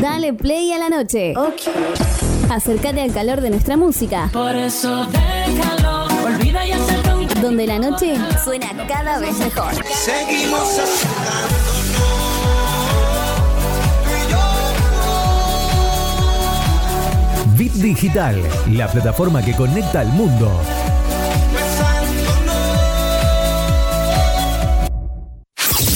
Dale play a la noche. Acércate al calor de nuestra música. Por eso déjalo, olvida y acepta un Donde la noche suena cada vez mejor. Seguimos Bit Digital, la plataforma que conecta al mundo.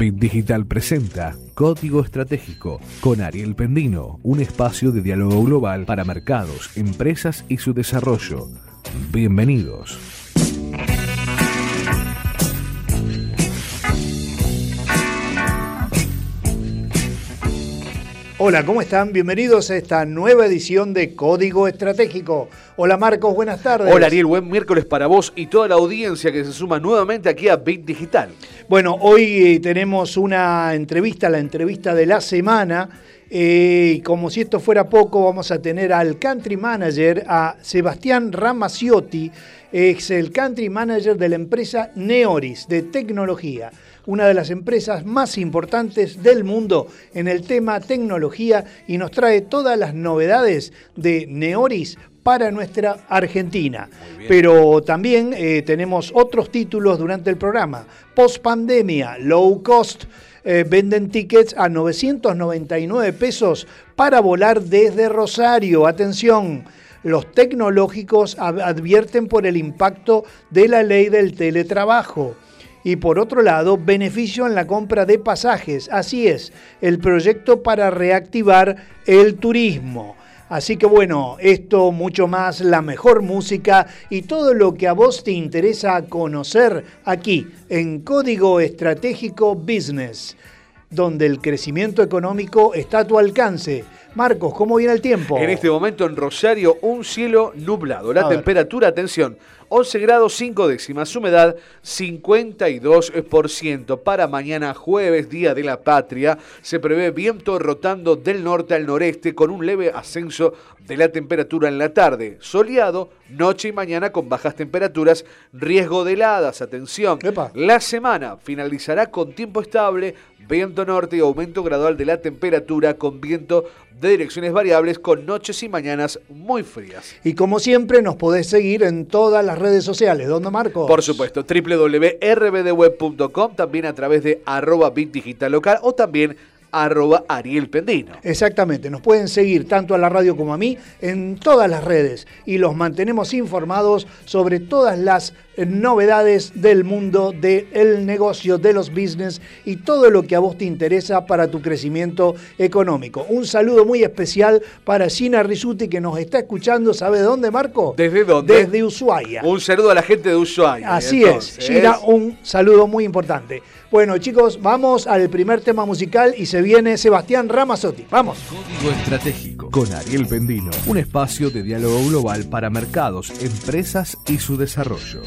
Bit Digital presenta Código Estratégico con Ariel Pendino, un espacio de diálogo global para mercados, empresas y su desarrollo. Bienvenidos. Hola, ¿cómo están? Bienvenidos a esta nueva edición de Código Estratégico. Hola Marcos, buenas tardes. Hola Ariel, buen miércoles para vos y toda la audiencia que se suma nuevamente aquí a Bit Digital. Bueno, hoy eh, tenemos una entrevista, la entrevista de la semana. eh, y como si esto fuera poco, vamos a tener al country manager, a Sebastián Ramaciotti, es el country manager de la empresa Neoris de tecnología, una de las empresas más importantes del mundo en el tema tecnología y nos trae todas las novedades de Neoris para nuestra Argentina. Pero también eh, tenemos otros títulos durante el programa. Post pandemia, low cost. eh, venden tickets a 999 pesos para volar desde Rosario. Atención, los tecnológicos ad- advierten por el impacto de la ley del teletrabajo. Y por otro lado, beneficio en la compra de pasajes. Así es, el proyecto para reactivar el turismo. Así que bueno, esto mucho más, la mejor música y todo lo que a vos te interesa conocer aquí en Código Estratégico Business, donde el crecimiento económico está a tu alcance. Marcos, ¿cómo viene el tiempo? En este momento en Rosario, un cielo nublado. La A ver. temperatura, atención, 11 grados 5 décimas, humedad 52%. Para mañana jueves, Día de la Patria, se prevé viento rotando del norte al noreste con un leve ascenso de la temperatura en la tarde. Soleado, noche y mañana con bajas temperaturas, riesgo de heladas, atención. Epa. La semana finalizará con tiempo estable, viento norte y aumento gradual de la temperatura con viento de direcciones variables con noches y mañanas muy frías. Y como siempre, nos podés seguir en todas las redes sociales. ¿Dónde, Marcos? Por supuesto, www.rbdweb.com, también a través de arroba bit digital local o también arroba Ariel Pendino. Exactamente, nos pueden seguir tanto a la radio como a mí en todas las redes y los mantenemos informados sobre todas las eh, novedades del mundo del negocio, de los business y todo lo que a vos te interesa para tu crecimiento económico. Un saludo muy especial para Gina Risuti que nos está escuchando, ¿sabe de dónde, Marco? ¿Desde dónde? Desde Ushuaia. Un saludo a la gente de Ushuaia. Así entonces. es, Gina, un saludo muy importante. Bueno, chicos, vamos al primer tema musical y se viene Sebastián Ramazzotti. Vamos. Código Estratégico con Ariel Pendino, un espacio de diálogo global para mercados, empresas y su desarrollo.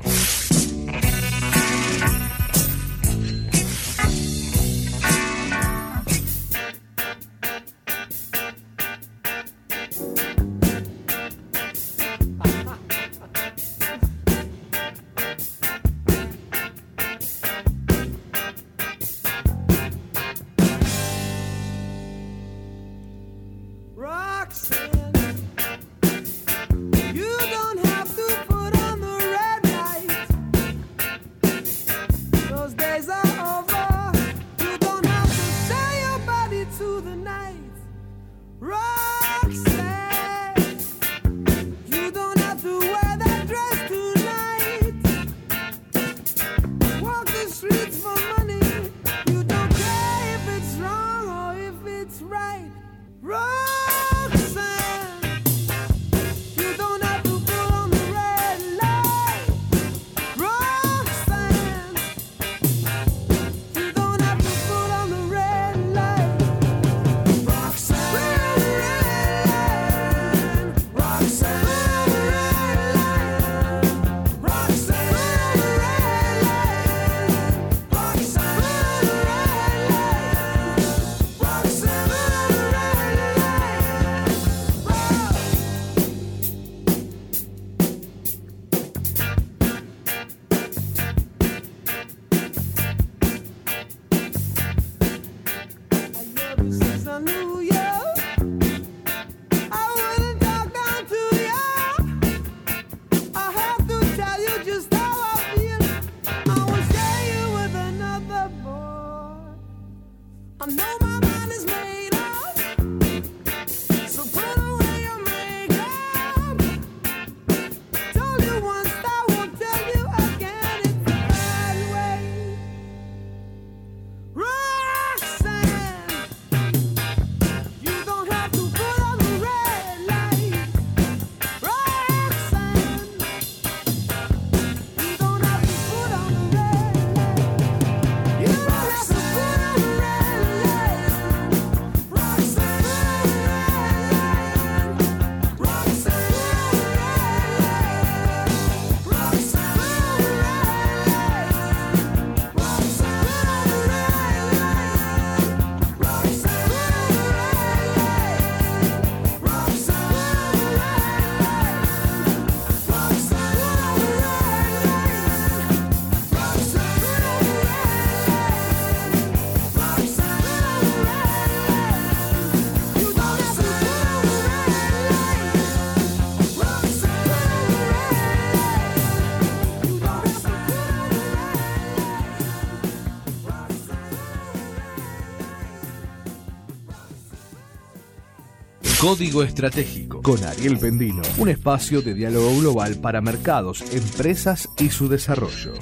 Código Estratégico con Ariel Pendino, un espacio de diálogo global para mercados, empresas y su desarrollo.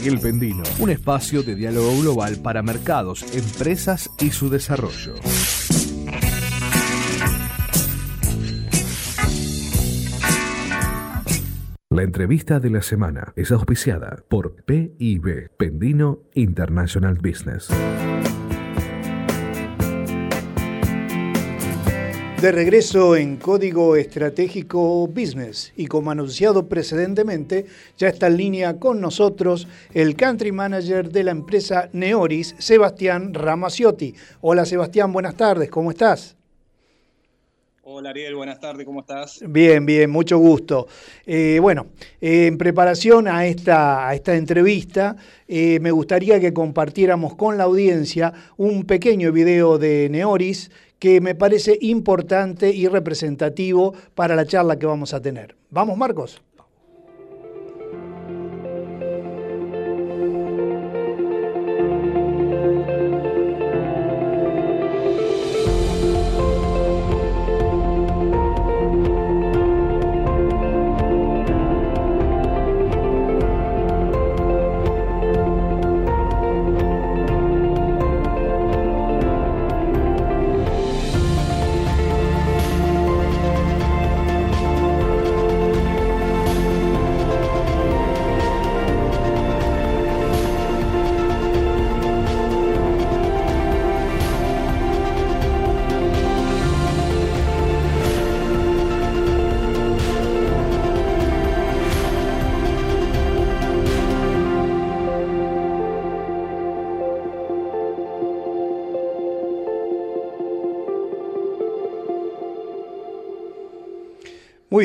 Ariel Pendino, un espacio de diálogo global para mercados, empresas y su desarrollo. La entrevista de la semana es auspiciada por PIB, Pendino International Business. De regreso en Código Estratégico Business y como anunciado precedentemente, ya está en línea con nosotros el Country Manager de la empresa Neoris, Sebastián Ramaciotti. Hola Sebastián, buenas tardes, ¿cómo estás? Hola Ariel, buenas tardes, ¿cómo estás? Bien, bien, mucho gusto. Eh, bueno, eh, en preparación a esta, a esta entrevista, eh, me gustaría que compartiéramos con la audiencia un pequeño video de Neoris que me parece importante y representativo para la charla que vamos a tener. ¿Vamos, Marcos?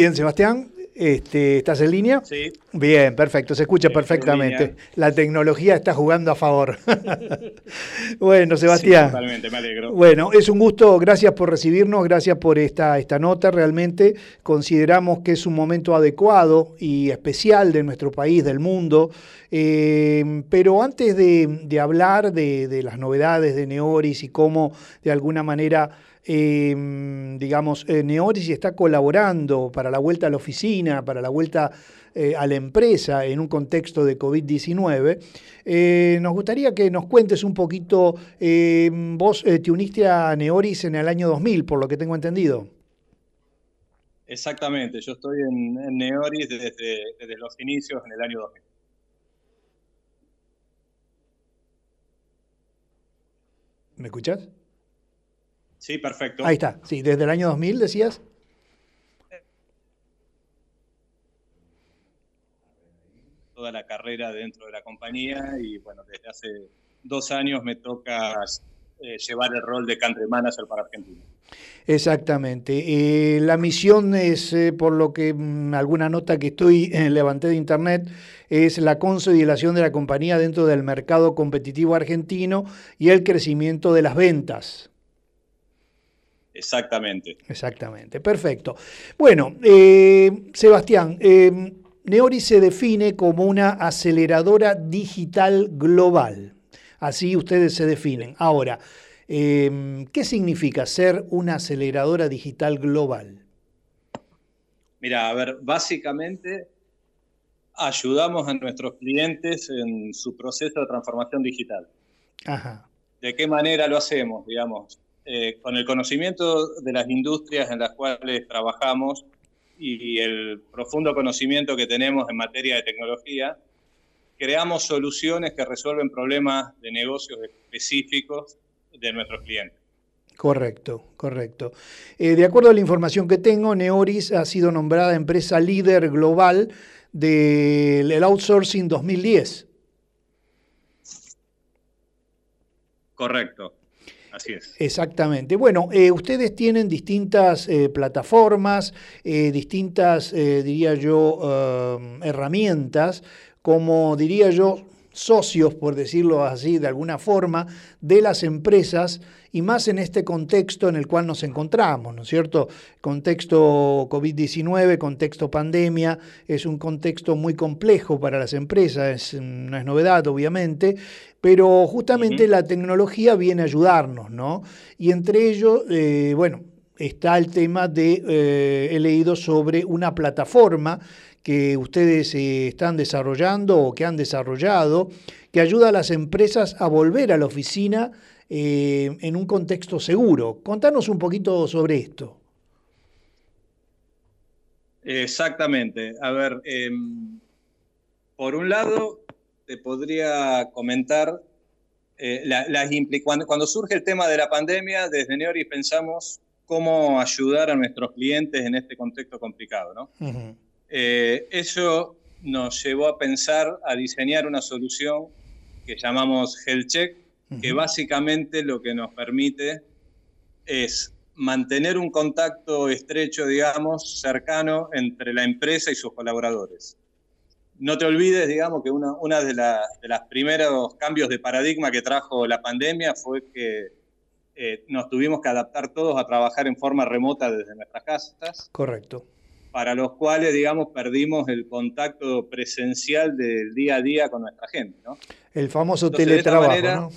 Bien, Sebastián. Este, ¿Estás en línea? Sí. Bien, perfecto, se escucha estoy perfectamente. La tecnología está jugando a favor. bueno, Sebastián. Sí, totalmente, me alegro. Bueno, es un gusto, gracias por recibirnos, gracias por esta, esta nota. Realmente consideramos que es un momento adecuado y especial de nuestro país, del mundo. Eh, pero antes de, de hablar de, de las novedades de Neoris y cómo de alguna manera, eh, digamos, eh, Neoris está colaborando para la vuelta a la oficina, para la vuelta eh, a la empresa en un contexto de COVID-19. Eh, nos gustaría que nos cuentes un poquito, eh, vos eh, te uniste a Neoris en el año 2000, por lo que tengo entendido. Exactamente, yo estoy en, en Neoris desde, desde los inicios en el año 2000. ¿Me escuchás? Sí, perfecto. Ahí está, sí, desde el año 2000 decías. Toda la carrera dentro de la compañía y bueno, desde hace dos años me toca eh, llevar el rol de country manager para Argentina. Exactamente. Eh, la misión es, eh, por lo que mm, alguna nota que estoy eh, levanté de internet, es la consolidación de la compañía dentro del mercado competitivo argentino y el crecimiento de las ventas. Exactamente. Exactamente, perfecto. Bueno, eh, Sebastián, eh, Neori se define como una aceleradora digital global. Así ustedes se definen. Ahora, eh, ¿qué significa ser una aceleradora digital global? Mira, a ver, básicamente ayudamos a nuestros clientes en su proceso de transformación digital. Ajá, ¿De qué manera lo hacemos? Digamos, eh, con el conocimiento de las industrias en las cuales trabajamos y el profundo conocimiento que tenemos en materia de tecnología, creamos soluciones que resuelven problemas de negocios específicos de nuestros clientes. correcto, correcto. Eh, de acuerdo a la información que tengo, Neoris ha sido nombrada empresa líder global del el outsourcing 2010. Correcto, así es. Exactamente. Bueno, eh, ustedes tienen distintas eh, plataformas, eh, distintas, diría yo, herramientas, como diría yo, socios, por decirlo así, de alguna forma, de las empresas y más en este contexto en el cual nos encontramos, ¿no es cierto? Contexto COVID-19, contexto pandemia, es un contexto muy complejo para las empresas, es- no es novedad, obviamente, pero justamente la tecnología viene a ayudarnos, ¿no? Y entre ellos, eh, bueno, está el tema de, eh, he leído sobre una plataforma que ustedes eh, están desarrollando o que han desarrollado, que ayuda a las empresas a volver a la oficina eh, en un contexto seguro. Contanos un poquito sobre esto. Exactamente. A ver, em, por un lado, te podría comentar eh, la- impli- cuando, cuando surge el tema de la pandemia, desde Neori pensamos cómo ayudar a nuestros clientes en este contexto complicado, ¿no? Ujú. Eh, eso nos llevó a pensar, a diseñar una solución que llamamos Health Check, que Ujú. básicamente lo que nos permite es mantener un contacto estrecho, digamos, cercano entre la empresa y sus colaboradores. No te olvides, digamos, que una, una de, la- de los primeros cambios de paradigma que trajo la pandemia fue que eh, nos tuvimos que adaptar todos a trabajar en forma remota desde nuestras casas Correcto. para los cuales, digamos, perdimos el contacto presencial del día a día con nuestra gente, ¿no? El famoso Entonces, teletrabajo, manera- ¿no?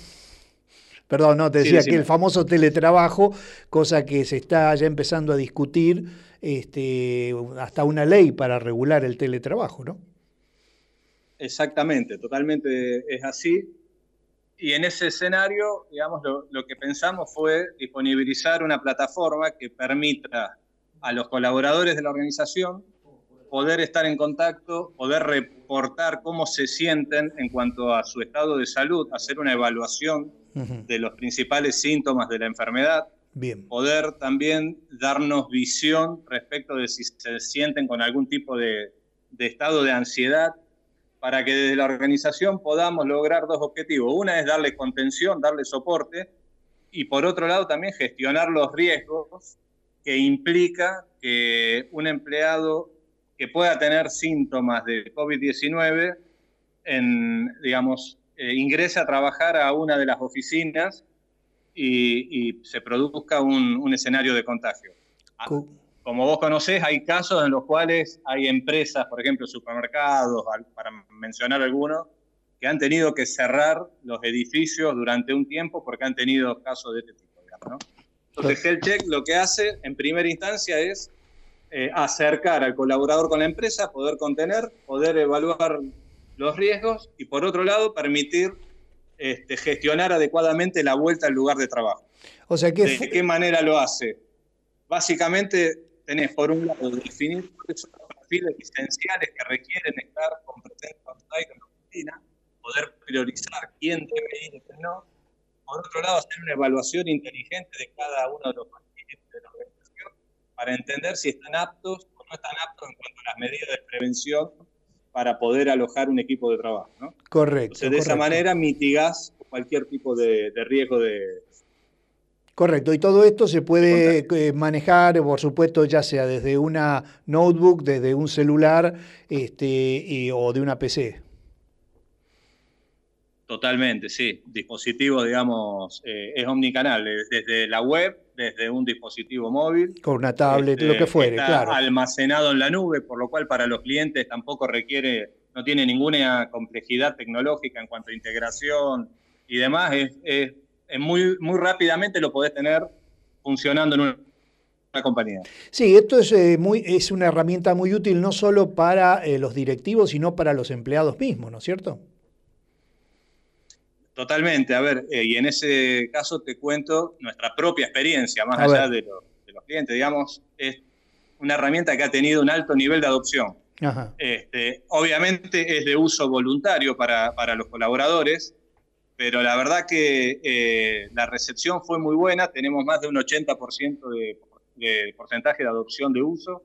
Perdón, no, te Sí, decía que el famoso teletrabajo, cosa que se está ya empezando a discutir, este, hasta una ley para regular el teletrabajo, ¿no? Exactamente, totalmente es así. Y en ese escenario, digamos, lo, lo que pensamos fue disponibilizar una plataforma que permita a los colaboradores de la organización poder estar en contacto, poder reportar cómo se sienten en cuanto a su estado de salud, hacer una evaluación Ujú. de los principales síntomas de la enfermedad, Bien, poder también darnos visión respecto de si se sienten con algún tipo de, de estado de ansiedad, para que desde la organización podamos lograr dos objetivos. Una es darle contención, darle soporte, y por otro lado también gestionar los riesgos que implica que un empleado que pueda tener síntomas de COVID-19, en, digamos, eh, ingrese a trabajar a una de las oficinas y, se produzca un escenario de contagio. Co- Como vos conocés, hay casos en los cuales hay empresas, por ejemplo, supermercados, para mencionar algunos, que han tenido que cerrar los edificios durante un tiempo porque han tenido casos de este tipo. digamos, ¿no? Entonces, HealthCheck lo que hace en primera instancia es eh, acercar al colaborador con la empresa, poder contener, poder evaluar los riesgos y, por otro lado, permitir este, gestionar adecuadamente la vuelta al lugar de trabajo. o sea que ¿De qué manera lo hace? Básicamente tenés por un lado definir cuáles son los perfiles esenciales que requieren estar con presencia on-site en la oficina, poder priorizar quién debe ir y quién no. Por otro lado, hacer una evaluación inteligente de cada uno de los perfiles de la organización para entender si están aptos o no están aptos en cuanto a las medidas de prevención para poder alojar un equipo de trabajo. ¿no? correcto. Entonces, de esa correcto. manera mitigás cualquier tipo de, de riesgo de, Correcto, y todo esto se puede eh, manejar, por supuesto, ya sea desde una notebook, desde un celular este, y- o de una PC. Totalmente, sí. Dispositivos, digamos, eh, es omnicanal, desde la web, desde un dispositivo móvil. Con una tablet, este, lo que fuere, está claro. almacenado en la nube, por lo cual para los clientes tampoco requiere, no tiene ninguna complejidad tecnológica en cuanto a integración y demás. Es muy, muy rápidamente lo podés tener funcionando en una, una compañía. Sí, esto es, eh, muy, es una herramienta muy útil no solo para eh, los directivos, sino para los empleados mismos, ¿no es cierto? Totalmente, a ver, eh, y en ese caso te cuento nuestra propia experiencia, más A allá de, lo- de los clientes, digamos, es una herramienta que ha tenido un alto nivel de adopción. Ajá. Este, obviamente es de uso voluntario para, para los colaboradores, pero la verdad que eh, la recepción fue muy buena, tenemos más de un 80% de, de porcentaje de adopción de uso,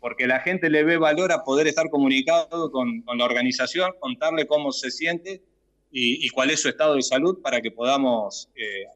porque la gente le ve valor a poder estar comunicado con, con la organización, contarle cómo se siente y, y cuál es su estado de salud para que podamos eh,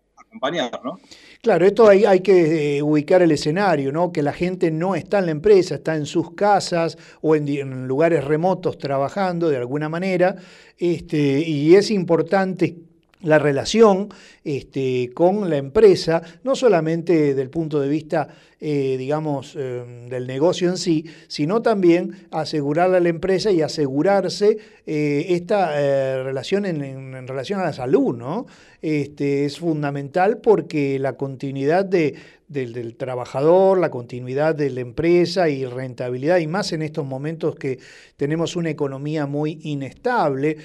Claro, esto hay, que eh, ubicar el escenario, ¿no? Que la gente no está en la empresa, está en sus casas o en, en lugares remotos trabajando de alguna manera, este, y es importante la relación este, con la empresa, no solamente del punto de vista, eh, digamos, eh, del negocio en sí, sino también asegurarle a la empresa y asegurarse eh, esta relación en, relación a la salud, ¿no? Este, es fundamental porque la continuidad de, del, trabajador, la continuidad de la empresa y rentabilidad, y más en estos momentos que tenemos una economía muy inestable,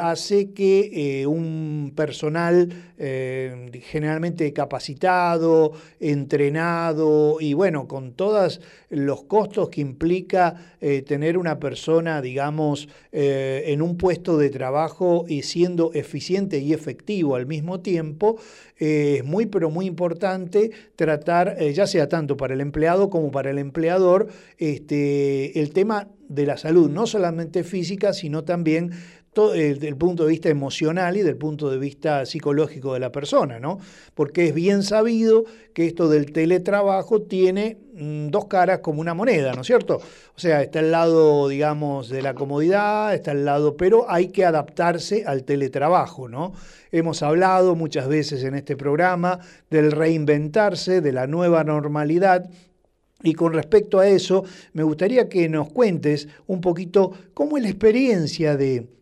hace que un personal generalmente capacitado, entrenado y bueno, con todos los costos que implica eh, tener una persona, digamos, eh, en un puesto de trabajo y siendo eficiente y efectivo al mismo tiempo, eh, es muy, pero muy importante tratar, ya sea tanto para el empleado como para el empleador, este, el tema de la salud, no solamente física, sino también to- eh, desde el punto de vista emocional y del punto de vista psicológico de la persona, ¿no? Porque es bien sabido que esto del teletrabajo tiene mm, dos caras como una moneda, ¿no es cierto? O sea, está el lado, digamos, de la comodidad, está el lado, pero hay que adaptarse al teletrabajo, ¿no? Hemos hablado muchas veces en este programa del reinventarse, de la nueva normalidad, y con respecto a eso, me gustaría que nos cuentes un poquito cómo es la experiencia de,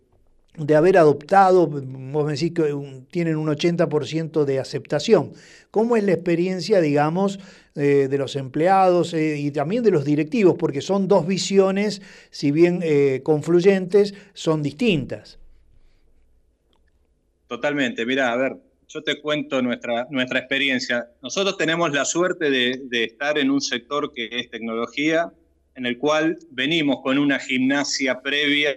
de haber adoptado, vos me decís que tienen un 80% de aceptación. ¿Cómo es la experiencia, digamos, eh, de los empleados eh, y también de los directivos? Porque son dos visiones, si bien eh, confluyentes, son distintas. Totalmente, mira, a ver, yo te cuento nuestra, nuestra experiencia. Nosotros tenemos la suerte de estar en un sector que es tecnología, en el cual venimos con una gimnasia previa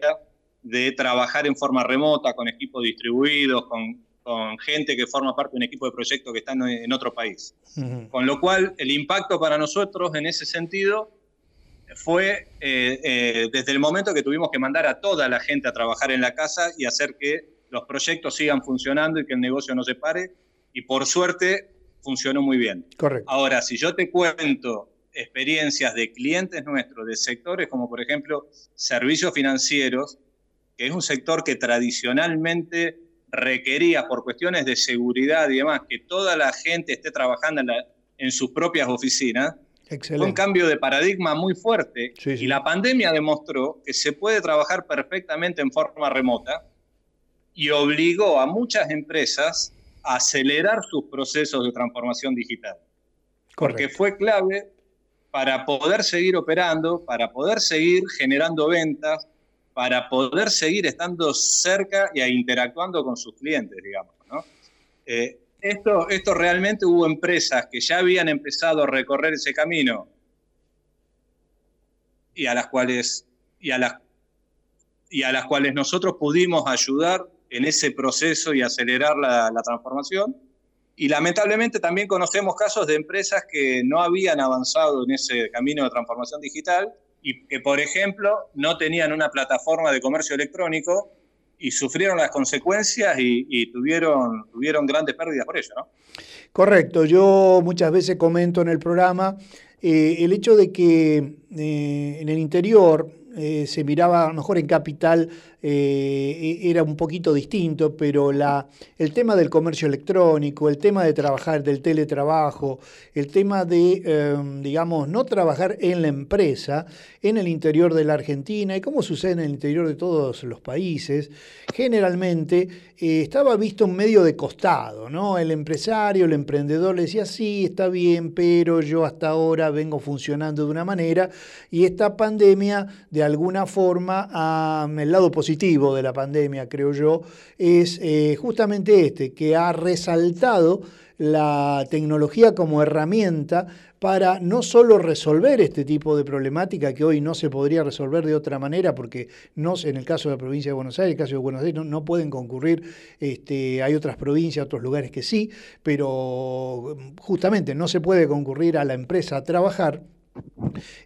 de trabajar en forma remota, con equipos distribuidos, con, con gente que forma parte de un equipo de proyecto que está en, otro país. Con lo cual, el impacto para nosotros en ese sentido fue eh, eh, desde el momento que tuvimos que mandar a toda la gente a trabajar en la casa y hacer que los proyectos sigan funcionando y que el negocio no se pare. Y por suerte funcionó muy bien. Correcto. Ahora, si yo te cuento experiencias de clientes nuestros, de sectores como por ejemplo servicios financieros, que es un sector que tradicionalmente requería por cuestiones de seguridad y demás, que toda la gente esté trabajando en, la- en sus propias oficinas, fue un Excelente. cambio de paradigma muy fuerte Sí, sí. y la pandemia demostró que se puede trabajar perfectamente en forma remota y obligó a muchas empresas a acelerar sus procesos de transformación digital porque Correcto. fue clave para poder seguir operando, para poder seguir generando ventas, para poder seguir estando cerca y interactuando con sus clientes, digamos. ¿no? Eh, esto, esto realmente hubo empresas que ya habían empezado a recorrer ese camino y a las cuales, y a las, y a las cuales nosotros pudimos ayudar en ese proceso y acelerar la transformación. Y lamentablemente también conocemos casos de empresas que no habían avanzado en ese camino de transformación digital y que, por ejemplo, no tenían una plataforma de comercio electrónico y sufrieron las consecuencias y, tuvieron, tuvieron grandes pérdidas por ello, ¿no? Correcto, yo muchas veces comento en el programa eh, el hecho de que eh, en el interior eh, se miraba, a lo mejor en capital eh, era un poquito distinto, pero la, el tema del comercio electrónico, el tema de trabajar, del teletrabajo, el tema de, eh, digamos, no trabajar en la empresa, en el interior de la Argentina, y como sucede en el interior de todos los países, generalmente eh, estaba visto un medio de costado, ¿no? El empresario, el emprendedor le decía, sí, está bien, pero yo hasta ahora vengo funcionando de una manera, y esta pandemia, de alguna forma, el lado positivo de la pandemia, creo yo, es eh, justamente este, que ha resaltado la tecnología como herramienta para no solo resolver este tipo de problemática que hoy no se podría resolver de otra manera, porque no, en el caso de la provincia de Buenos Aires, en el caso de Buenos Aires, no, no pueden concurrir, este, hay otras provincias, otros lugares que sí, pero justamente no se puede concurrir a la empresa a trabajar.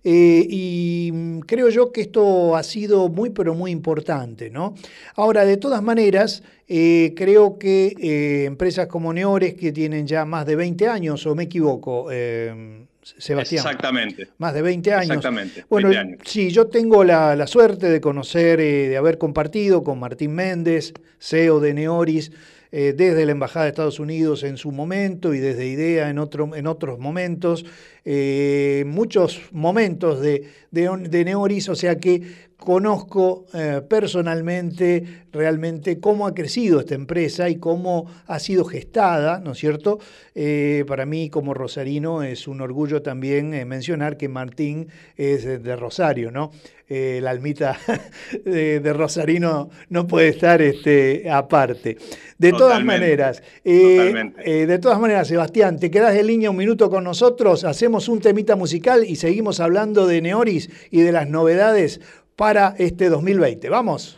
Eh, y creo yo que esto ha sido muy, pero muy importante, ¿no? Ahora, de todas maneras, eh, creo que eh, empresas como Neores, que tienen ya más de 20 años, o me equivoco, eh, Sebastián. Exactamente. Más de 20 años. Exactamente. Bueno, 20 años. sí, yo tengo la, la suerte de conocer, de haber compartido con Martín Méndez, CEO de Neoris, desde la Embajada de Estados Unidos en su momento y desde IDEA en, otro, en otros momentos, eh, muchos momentos de, de, de Neoris, o sea que conozco eh, personalmente realmente cómo ha crecido esta empresa y cómo ha sido gestada, ¿no es cierto? Eh, para mí como rosarino es un orgullo también eh, mencionar que Martín es de Rosario, ¿no? La almita de, de, Rosarino no puede estar este, aparte. De Totalmente. todas maneras, de todas maneras, Sebastián, te quedas en línea un minuto con nosotros, hacemos un temita musical y seguimos hablando de Neoris y de las novedades para este 2020. Vamos.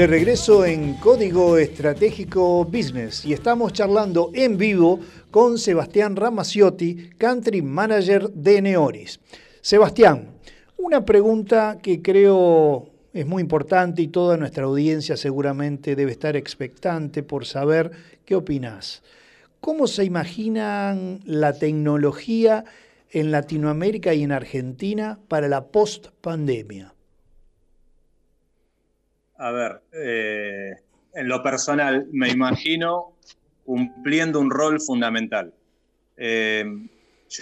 De regreso en Código Estratégico Business y estamos charlando en vivo con Sebastián Ramaciotti, Country Manager de Neoris. Sebastián, una pregunta que creo es muy importante y toda nuestra audiencia seguramente debe estar expectante por saber qué opinás. ¿Cómo se imaginan la tecnología en Latinoamérica y en Argentina para la post-pandemia? A ver, eh, en lo personal me imagino cumpliendo un rol fundamental. Eh,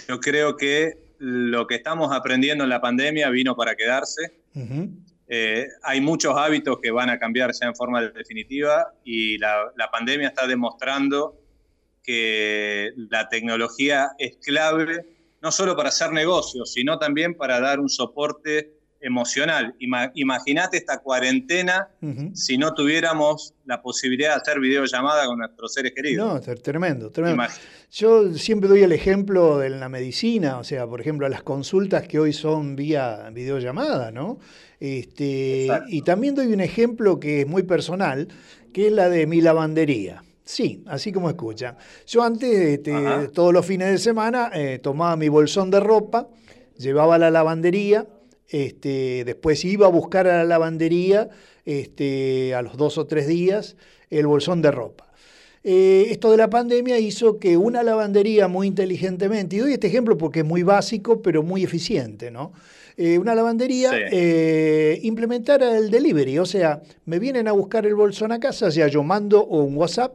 yo creo que lo que estamos aprendiendo en la pandemia vino para quedarse. Eh, hay muchos hábitos que van a cambiar ya en forma definitiva y la, la pandemia está demostrando que la tecnología es clave no solo para hacer negocios, sino también para dar un soporte emocional. Ima- Imagínate esta cuarentena si no tuviéramos la posibilidad de hacer videollamada con nuestros seres queridos. No, tremendo, tremendo. Yo siempre doy el ejemplo de la medicina, o sea, por ejemplo, las consultas que hoy son vía videollamada, ¿no? Este, Exacto. y también doy un ejemplo que es muy personal, que es la de mi lavandería. Sí, así como escuchan. Yo antes, este, todos los fines de semana, eh, tomaba mi bolsón de ropa, llevaba a la lavandería, este, después iba a buscar a la lavandería este, a los dos o tres días el bolsón de ropa. Eh, esto de la pandemia hizo que una lavandería muy inteligentemente, y doy este ejemplo porque es muy básico, pero muy eficiente, ¿no? Eh, una lavandería Sí. eh, implementara el delivery, o sea, me vienen a buscar el bolsón a casa, sea, yo mando un WhatsApp,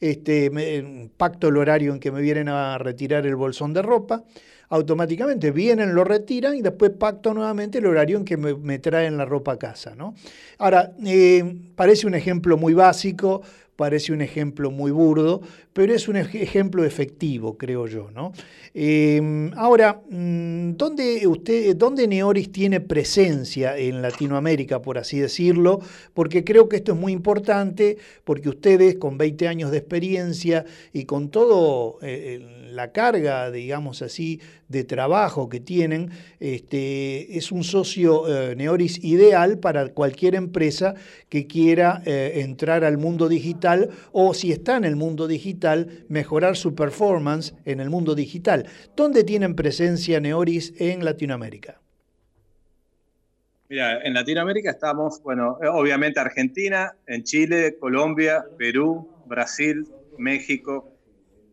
este, me- pacto el horario en que me vienen a retirar el bolsón de ropa, automáticamente vienen, lo retiran y después pacto nuevamente el horario en que me, traen la ropa a casa, ¿no? Ahora, eh, parece un ejemplo muy básico, parece un ejemplo muy burdo, pero es un ej- ejemplo efectivo, creo yo, ¿no? Eh, ahora, mm, ¿dónde, usted, ¿dónde Neoris tiene presencia en Latinoamérica, por así decirlo? Porque creo que esto es muy importante, porque ustedes con 20 años de experiencia y con todo eh, la carga, digamos así, de trabajo que tienen, este, es un socio eh, Neoris ideal para cualquier empresa que quiera eh, entrar al mundo digital o si está en el mundo digital, mejorar su performance en el mundo digital. ¿Dónde tienen presencia Neoris en Latinoamérica? Mira, en Latinoamérica estamos, bueno, eh, obviamente Argentina, en Chile, Colombia, Perú, Brasil, México,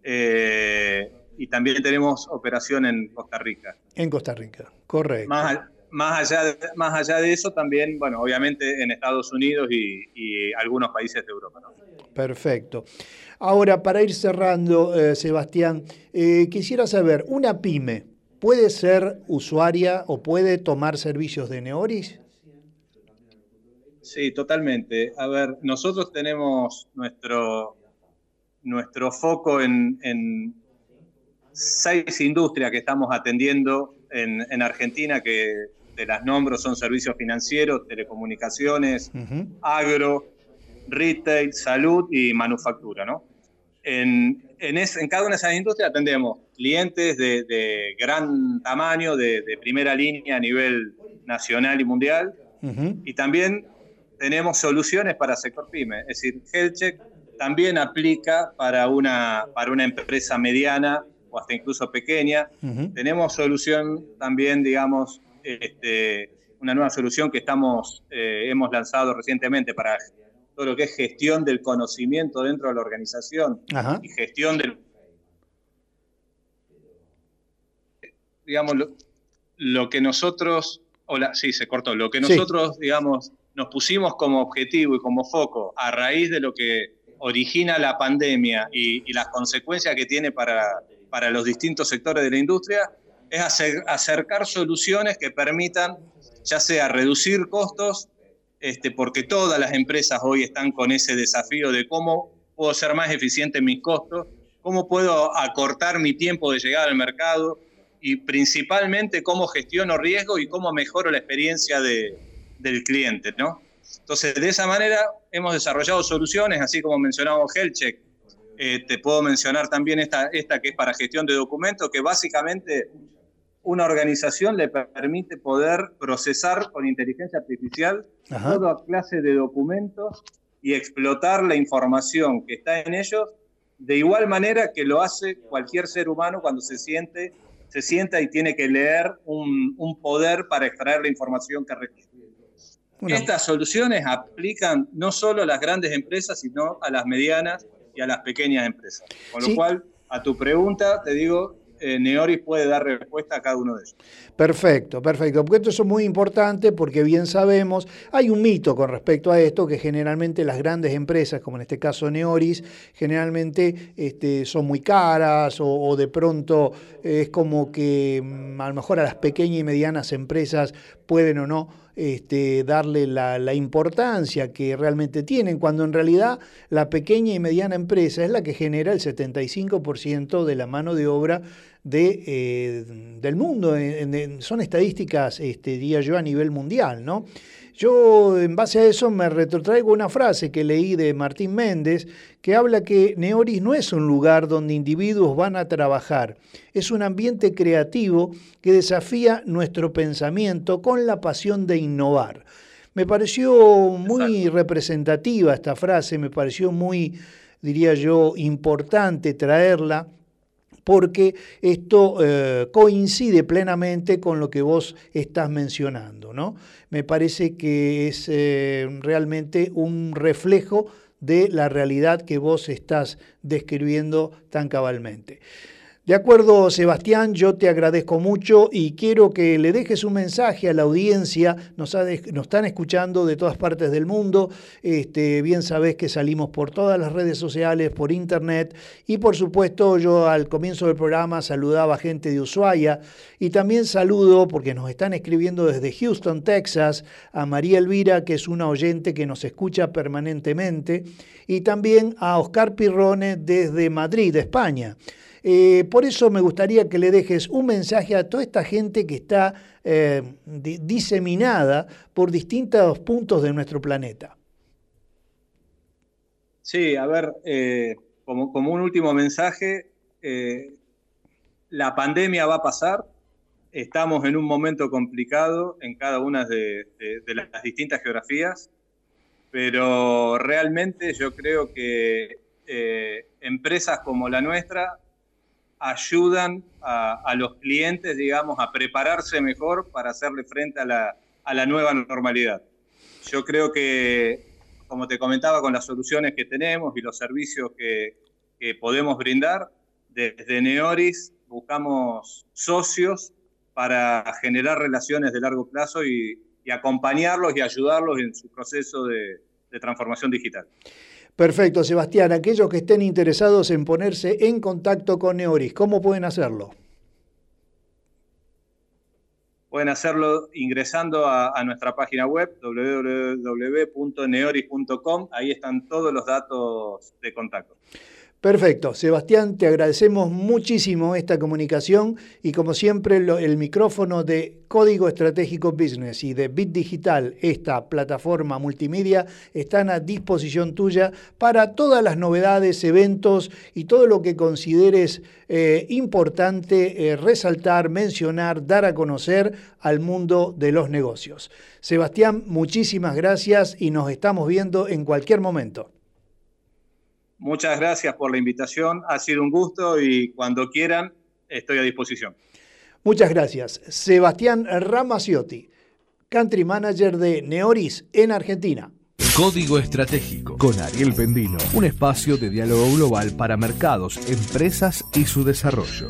eh, y también tenemos operación en Costa Rica. En Costa Rica, correcto. Más, más, allá, de, más allá de eso, también, bueno, obviamente en Estados Unidos y, y algunos países de Europa. ¿no? Perfecto. Ahora, para ir cerrando, eh, Sebastián, eh, quisiera saber, ¿una pyme puede ser usuaria o puede tomar servicios de Neoris? Sí, totalmente. A ver, nosotros tenemos nuestro, nuestro foco en, en seis industrias que estamos atendiendo en, en Argentina, que te las nombro, son servicios financieros, telecomunicaciones, agro, retail, salud y manufactura, ¿no? En, en, es- en cada una de esas industrias atendemos clientes de, de gran tamaño, de, de primera línea a nivel nacional y mundial, y también tenemos soluciones para sector pyme. Es decir, HealthCheck también aplica para una, para una empresa mediana o hasta incluso pequeña. Tenemos solución también, digamos, este, una nueva solución que estamos, eh, hemos lanzado recientemente para todo lo que es gestión del conocimiento dentro de la organización Ajá. y gestión del... Digamos, lo, lo que nosotros... Hola, sí, se cortó. Lo que Sí. nosotros, digamos, nos pusimos como objetivo y como foco a raíz de lo que origina la pandemia y, y las consecuencias que tiene para, para los distintos sectores de la industria, es hacer- acercar soluciones que permitan, ya sea reducir costos, este, porque todas las empresas hoy están con ese desafío de cómo puedo ser más eficiente en mis costos, cómo puedo acortar mi tiempo de llegada al mercado y principalmente cómo gestiono riesgo y cómo mejoro la experiencia de- del cliente, ¿no? Entonces, de esa manera hemos desarrollado soluciones, así como mencionamos HealthCheck. Eh, te puedo mencionar también esta, esta que es para gestión de documentos, que básicamente una organización le permite poder procesar con inteligencia artificial Ajá. toda clase de documentos y explotar la información que está en ellos de igual manera que lo hace cualquier ser humano cuando se siente se sienta y tiene que leer un, un poder para extraer la información que requiere. Una- Estas soluciones aplican no solo a las grandes empresas, sino a las medianas y a las pequeñas empresas. Con lo Sí. cual, a tu pregunta, te digo, eh, Neoris puede dar respuesta a cada uno de ellos. Perfecto, perfecto. Porque esto es muy importante porque bien sabemos, hay un mito con respecto a esto, que generalmente las grandes empresas, como en este caso Neoris, generalmente este, son muy caras o, o de pronto es como que mm, a lo mejor a las pequeñas y medianas empresas pueden o no este, darle la, importancia que realmente tienen, cuando en realidad la pequeña y mediana empresa es la que genera el 75% de la mano de obra de, eh, del mundo. Son estadísticas, este, diría yo, a nivel mundial, ¿no? Yo, en base a eso, me retrotraigo una frase que leí de Martín Méndez, que habla que Neoris no es un lugar donde individuos van a trabajar, es un ambiente creativo que desafía nuestro pensamiento con la pasión de innovar. Me pareció muy representativa esta frase, me pareció muy, diría yo, importante traerla porque esto eh, coincide plenamente con lo que vos estás mencionando, ¿no? Me parece que es eh, realmente un reflejo de la realidad que vos estás describiendo tan cabalmente. De acuerdo, Sebastián, yo te agradezco mucho y quiero que le dejes un mensaje a la audiencia. Nos, están escuchando de todas partes del mundo. Este, bien sabés que salimos por todas las redes sociales, por internet. Y por supuesto, yo al comienzo del programa saludaba a gente de Ushuaia. Y también saludo, porque nos están escribiendo desde Houston, Texas, a María Elvira, que es una oyente que nos escucha permanentemente. Y también a Oscar Pirrone desde Madrid, España. Eh, por eso me gustaría que le dejes un mensaje a toda esta gente que está eh, di- diseminada por distintos puntos de nuestro planeta. Sí, a ver, eh, como, un último mensaje, la pandemia va a pasar, estamos en un momento complicado en cada una de, las distintas geografías, pero realmente yo creo que empresas como la nuestra ayudan a, los clientes, digamos, a prepararse mejor para hacerle frente a la, a la nueva normalidad. Yo creo que, como te comentaba, con las soluciones que tenemos y los servicios que, que podemos brindar, desde Neoris buscamos socios para generar relaciones de largo plazo y, acompañarlos y ayudarlos en su proceso de transformación digital. Perfecto, Sebastián. Aquellos que estén interesados en ponerse en contacto con Neoris, ¿cómo pueden hacerlo? Pueden hacerlo ingresando a, nuestra página web www.neoris.com. Ahí están todos los datos de contacto. Perfecto, Sebastián, te agradecemos muchísimo esta comunicación y como siempre el micrófono de Código Estratégico Business y de Bit Digital, esta plataforma multimedia, están a disposición tuya para todas las novedades, eventos y todo lo que consideres eh, importante eh, resaltar, mencionar, dar a conocer al mundo de los negocios. Sebastián, muchísimas gracias y nos estamos viendo en cualquier momento. Muchas gracias por la invitación. Ha sido un gusto y cuando quieran estoy a disposición. Muchas gracias. Sebastián Ramaciotti, Country Manager de Neoris en Argentina. Código Estratégico con Ariel Pendino, un espacio de diálogo global para mercados, empresas y su desarrollo.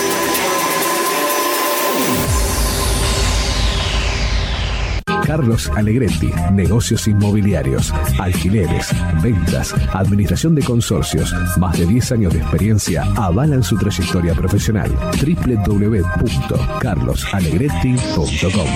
Carlos Alegretti, negocios inmobiliarios, alquileres, ventas, administración de consorcios, más de 10 años de experiencia avalan su trayectoria profesional. www.carlosalegretti.com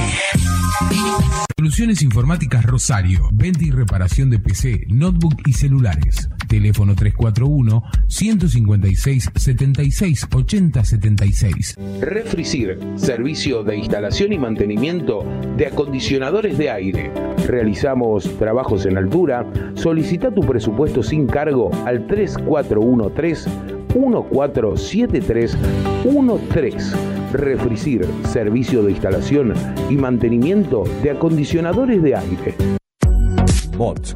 Soluciones Informáticas Rosario. Venta y reparación de PC, notebook y celulares. Teléfono 341 156 76 80 76. Refricir, servicio de instalación y mantenimiento de acondicionadores de aire. Realizamos trabajos en altura. Solicita tu presupuesto sin cargo al 3413 147313. Refricir, servicio de instalación y mantenimiento de acondicionadores de aire. Mods,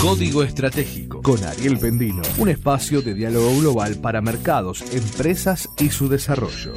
Código Estratégico con Ariel Pendino, un espacio de diálogo global para mercados, empresas y su desarrollo.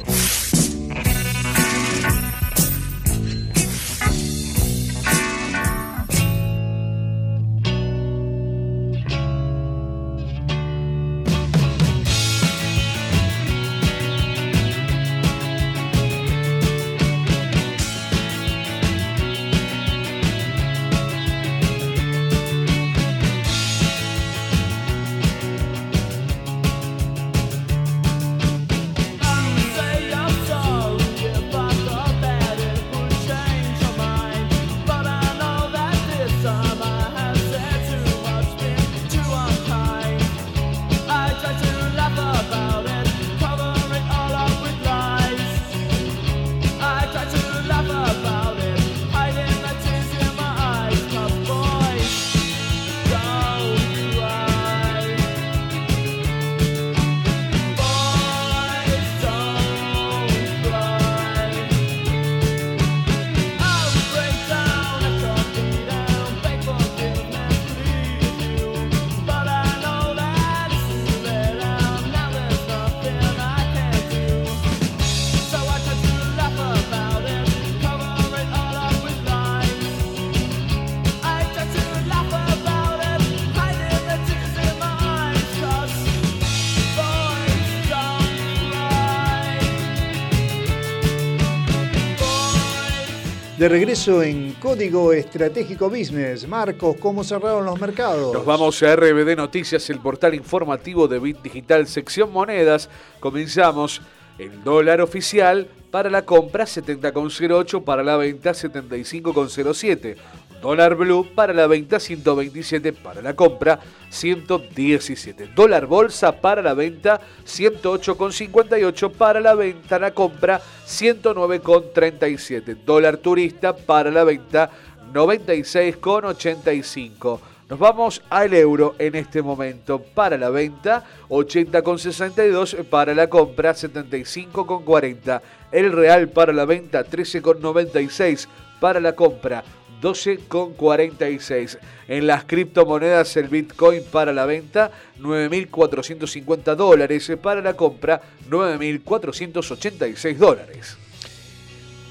De regreso en Código Estratégico Business. Marcos, ¿cómo cerraron los mercados? Nos vamos a RBD Noticias, el portal informativo de Bit Digital, sección monedas. Comenzamos el dólar oficial para la compra 70,08, para la venta 75,07. Dólar Blue para la venta 127, para la compra 117. Dólar Bolsa para la venta 108,58, para la venta, la compra 109,37. Dólar Turista para la venta 96,85. Nos vamos al euro en este momento para la venta, 80,62 para la compra, 75,40. El real para la venta, 13,96 para la compra, 12,46. En las criptomonedas, el Bitcoin para la venta, 9.450 dólares. Para la compra, 9.486 dólares.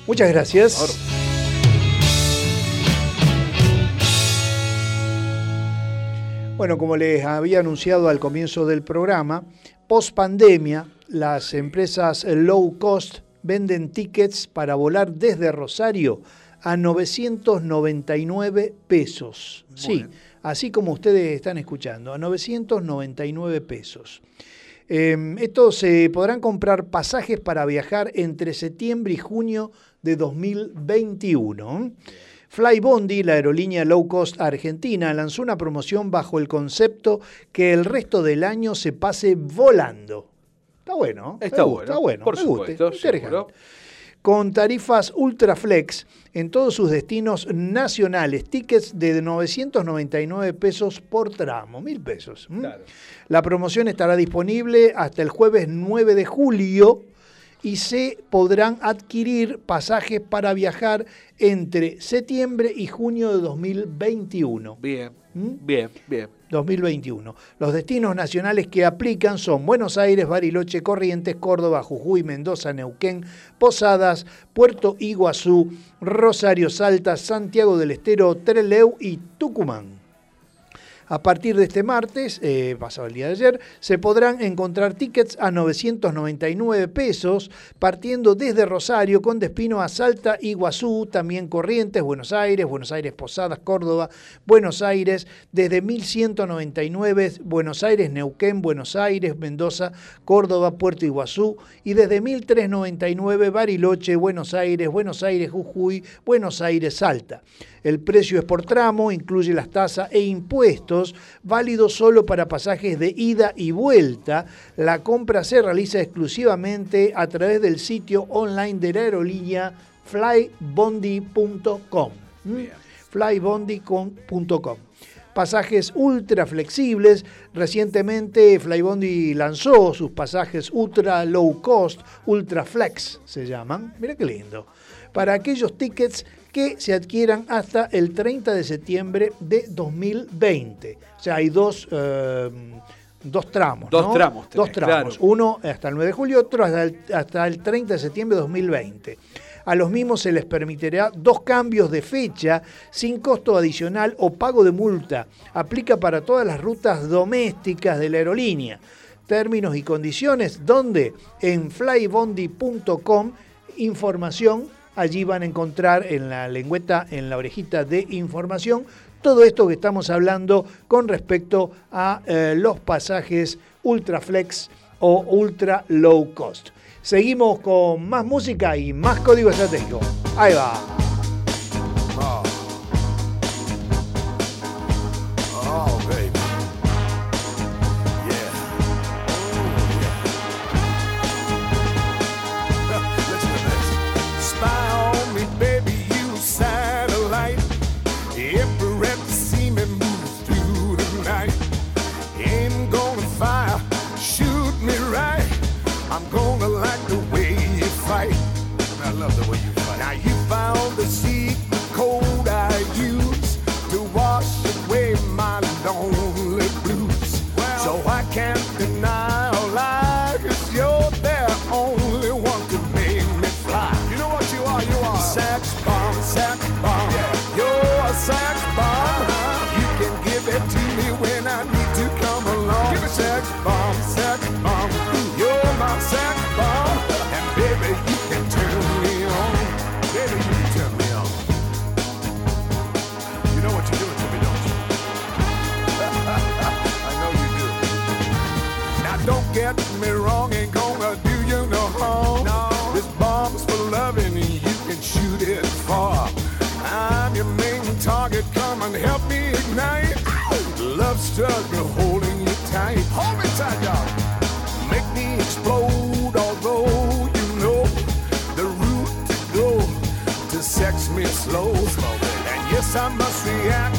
Muchas gracias. Bueno, como les había anunciado al comienzo del programa, post pandemia, las empresas low cost venden tickets para volar desde Rosario a 999 pesos. Sí, así como ustedes están escuchando, a 999 pesos. Eh, estos se podrán comprar pasajes para viajar entre septiembre y junio de 2021. Flybondi, la aerolínea low cost argentina, lanzó una promoción bajo el concepto que el resto del año se pase volando. Está bueno. Está bueno, Está bueno. por me gusta, supuesto, interesante. Con tarifas Ultraflex en todos sus destinos nacionales, tickets de 999 pesos por tramo, mil pesos. ¿m? La promoción estará disponible hasta el jueves 9 de julio y se podrán adquirir pasajes para viajar entre septiembre y junio de 2021. Bien, bien, bien. 2021. Los destinos nacionales que aplican son Buenos Aires, Bariloche, Corrientes, Córdoba, Jujuy, Mendoza, Neuquén, Posadas, Puerto Iguazú, Rosario, Salta, Santiago del Estero, Trelew y Tucumán. A partir de este martes, eh, pasado el día de ayer, se podrán encontrar tickets a 999 pesos, partiendo desde Rosario con destino a Salta, Iguazú, también Corrientes, Buenos Aires, Buenos Aires Posadas, Córdoba, Buenos Aires, desde 1199, Buenos Aires, Neuquén, Buenos Aires, Mendoza, Córdoba, Puerto Iguazú, y desde 1399, Bariloche, Buenos Aires, Buenos Aires, Jujuy, Buenos Aires, Salta. El precio es por tramo, incluye las tasas e impuestos, válido solo para pasajes de ida y vuelta. La compra se realiza exclusivamente a través del sitio online de la aerolínea flybondi.com. Flybondi.com. Pasajes ultra flexibles. Recientemente Flybondi lanzó sus pasajes ultra low cost, ultra flex se llaman. Mira qué lindo. Para aquellos tickets que se adquieran hasta el 30 de septiembre de 2020. O sea, hay dos, eh, dos tramos. Dos ¿no? tramos tenés, Dos tramos. claro. Uno hasta el 9 de julio, otro hasta el, hasta el 30 de septiembre de 2020. A los mismos se les permitirá dos cambios de fecha sin costo adicional o pago de multa. Aplica para todas las rutas domésticas de la aerolínea. Términos y condiciones, donde en flybondi.com información, allí van a encontrar en la lengüeta, en la orejita de información, todo esto que estamos hablando con respecto a eh, los pasajes Ultraflex o Ultra Low Cost. Seguimos con más música y más código estratégico. Ahí va. tug of holding you tight. Hold me tight, dog. Make me explode, although you know the route to go to sex me slow. And yes, I must react.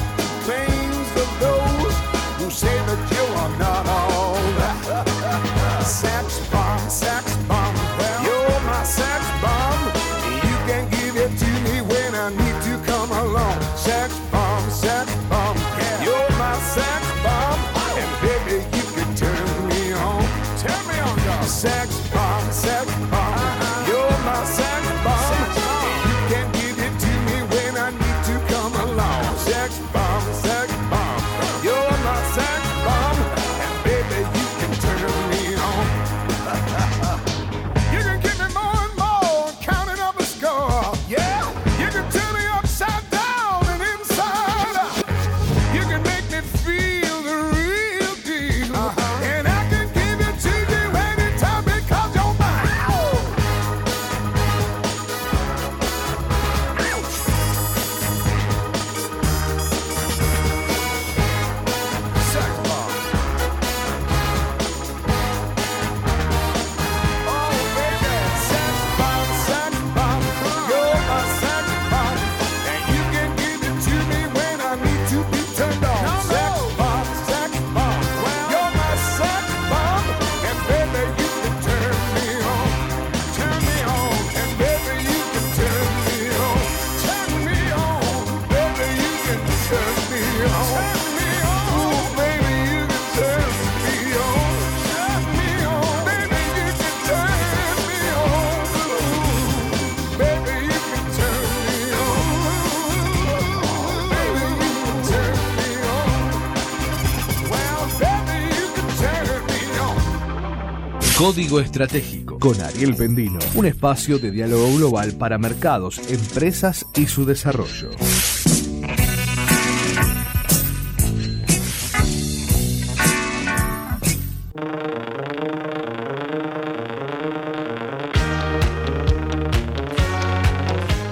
Código Estratégico con Ariel Pendino, un espacio de diálogo global para mercados, empresas y su desarrollo.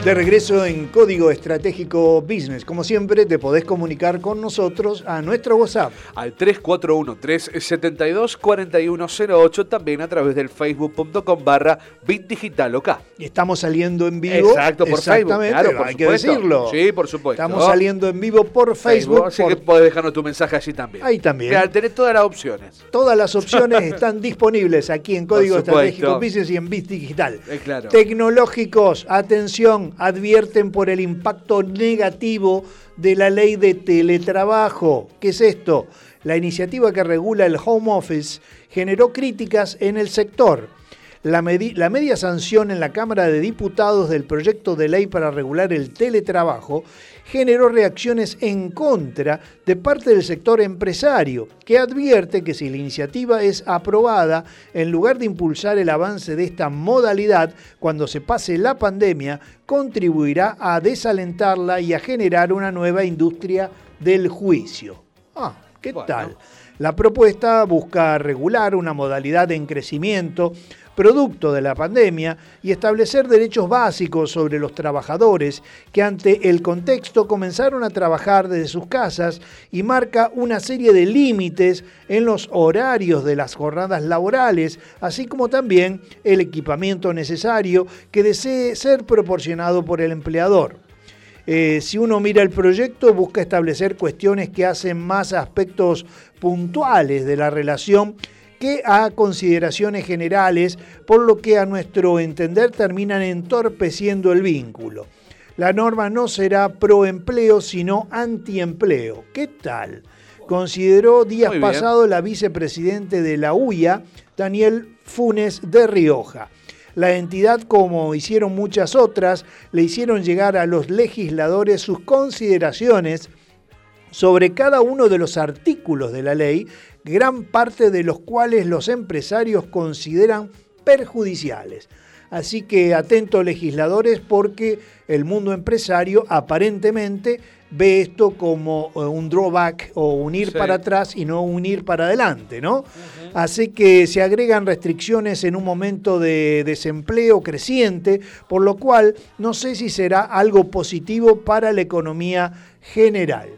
De regreso en Código Estratégico Business. Como siempre, te podés comunicar con nosotros a nuestro WhatsApp. Al 341-372-4108, también a través del facebook.com barra bitdigitalok. Y estamos saliendo en vivo. Exacto, por Facebook. Claro, por hay que supuesto. decirlo. Sí, por supuesto. Estamos saliendo en vivo por Facebook. así por- que podés dejarnos tu mensaje allí también. Ahí también. Mira, tenés todas las opciones. Todas las opciones están disponibles aquí en Código. Estratégico Business y en Bit Digital. Eh, claro. Tecnológicos, atención, advierten por el impacto negativo de la ley de teletrabajo. ¿Qué es esto? La iniciativa que regula el home office generó críticas en el sector. La, la media sanción en la Cámara de Diputados del proyecto de ley para regular el teletrabajo generó reacciones en contra de parte del sector empresario, que advierte que si la iniciativa es aprobada, en lugar de impulsar el avance de esta modalidad cuando se pase la pandemia, contribuirá a desalentarla y a generar una nueva industria del juicio. Ah, ¿qué tal? La propuesta busca regular una modalidad en crecimiento producto de la pandemia y establecer derechos básicos sobre los trabajadores que ante el contexto comenzaron a trabajar desde sus casas y marca una serie de límites en los horarios de las jornadas laborales, así como también el equipamiento necesario que desee ser proporcionado por el empleador. Eh, si uno mira el proyecto, busca establecer cuestiones que hacen más aspectos puntuales de la relación que a consideraciones generales, por lo que a nuestro entender terminan entorpeciendo el vínculo. La norma no será pro empleo, sino antiempleo. ¿Qué tal? Consideró días pasados la vicepresidente de la UIA, Daniel Funes de Rioja. La entidad, como hicieron muchas otras, le hicieron llegar a los legisladores sus consideraciones sobre cada uno de los artículos de la ley, gran parte de los cuales los empresarios consideran perjudiciales. Así que atentos legisladores porque el mundo empresario aparentemente ve esto como eh, un drawback o un ir Sí. para atrás y no un ir para adelante, ¿no? Así que se agregan restricciones en un momento de desempleo creciente, por lo cual no sé si será algo positivo para la economía general.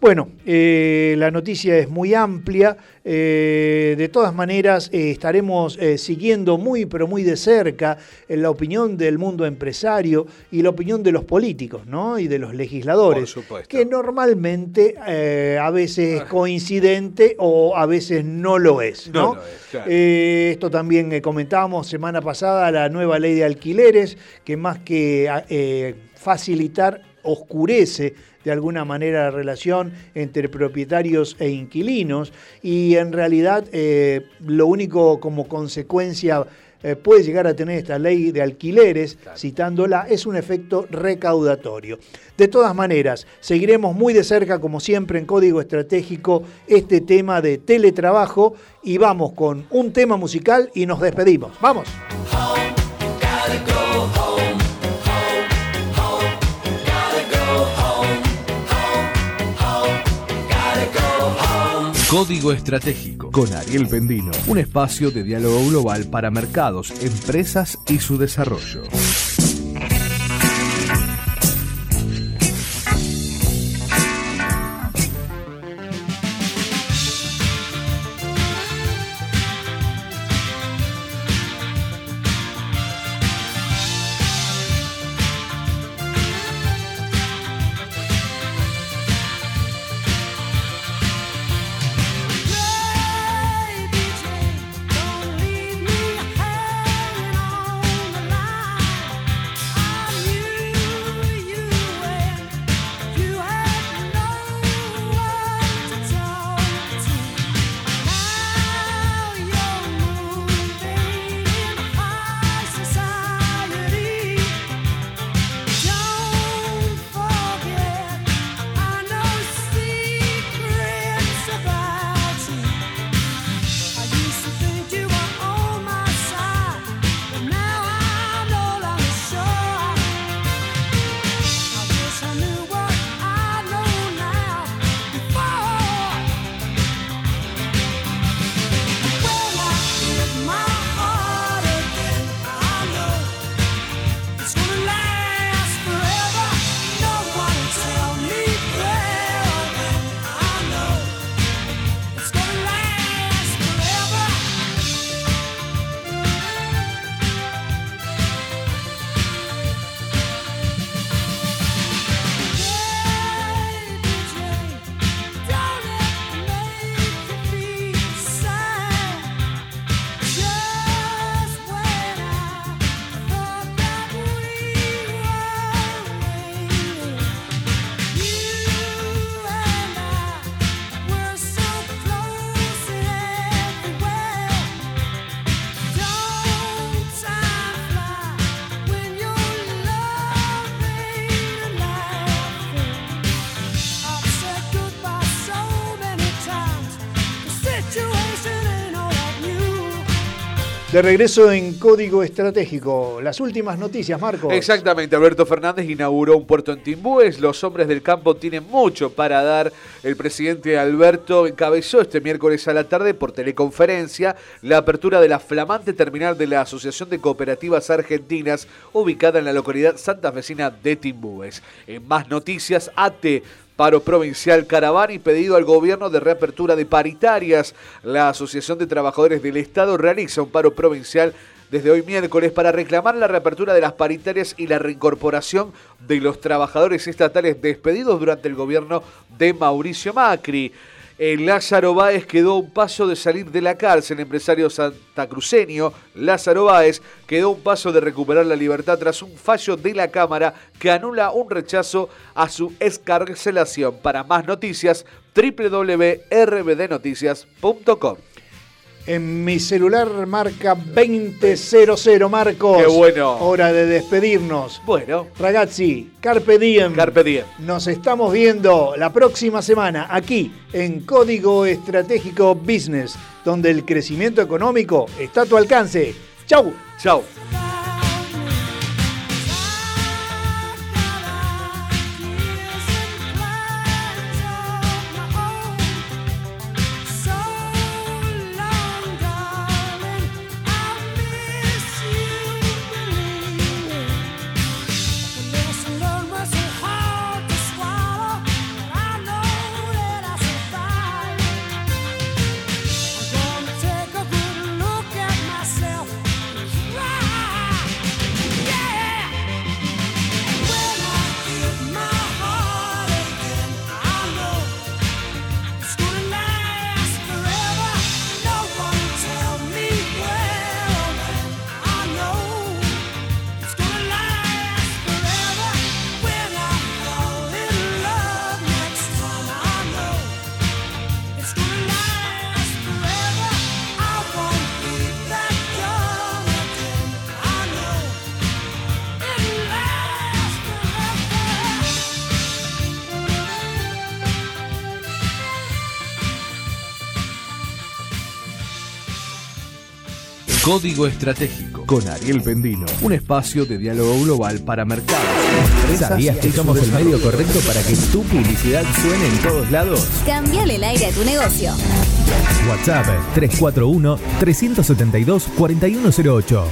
Bueno, eh, la noticia es muy amplia. eh, de todas maneras, eh, estaremos siguiendo muy, pero muy de cerca la opinión del mundo empresario y la opinión de los políticos ¿no? y de los legisladores, Por supuesto. que normalmente a veces es coincidente o a veces no lo es. ¿no? No lo es, claro. Esto también comentábamos semana pasada, la nueva ley de alquileres, que más que eh, facilitar, oscurece de alguna manera la relación entre propietarios e inquilinos y en realidad eh, lo único como consecuencia eh, puede llegar a tener esta ley de alquileres, citándola, es un efecto recaudatorio. De todas maneras, seguiremos muy de cerca, como siempre, en Código Estratégico, este tema de teletrabajo y vamos con un tema musical y nos despedimos. ¡Vamos! Código Estratégico con Ariel Pendino, un espacio de diálogo global para mercados, empresas y su desarrollo. De regreso en Código Estratégico, las últimas noticias, Marcos. Exactamente, Alberto Fernández inauguró un puerto en Timbúes. Los hombres del campo tienen mucho para dar. El presidente Alberto encabezó este miércoles a la tarde por teleconferencia la apertura de la flamante terminal de la Asociación de Cooperativas Argentinas, ubicada en la localidad santafesina de Timbúes. En más noticias, ATE Paro provincial Caravani pedido al gobierno de reapertura de paritarias. La Asociación de Trabajadores del Estado realiza un paro provincial desde hoy miércoles para reclamar la reapertura de las paritarias y la reincorporación de los trabajadores estatales despedidos durante el gobierno de Mauricio Macri. El Lázaro Báez quedó un paso de salir de la cárcel. El empresario santacruceño Lázaro Báez quedó un paso de recuperar la libertad tras un fallo de la Cámara que anula un rechazo a su escarcelación. Para más noticias, www.rbdnoticias.com. En mi celular marca 2000, Marcos. Qué bueno. Hora de despedirnos. Bueno. Ragazzi, Carpe Diem. Carpe Diem. Nos estamos viendo la próxima semana aquí en Código Estratégico Business, donde el crecimiento económico está a tu alcance. ¡Chau! ¡Chau! Código Estratégico con Ariel Pendino, un espacio de diálogo global para mercados. ¿Sabías que somos el medio correcto para que tu publicidad suene en todos lados? Cambiale el aire a tu negocio. WhatsApp 341 372 4108.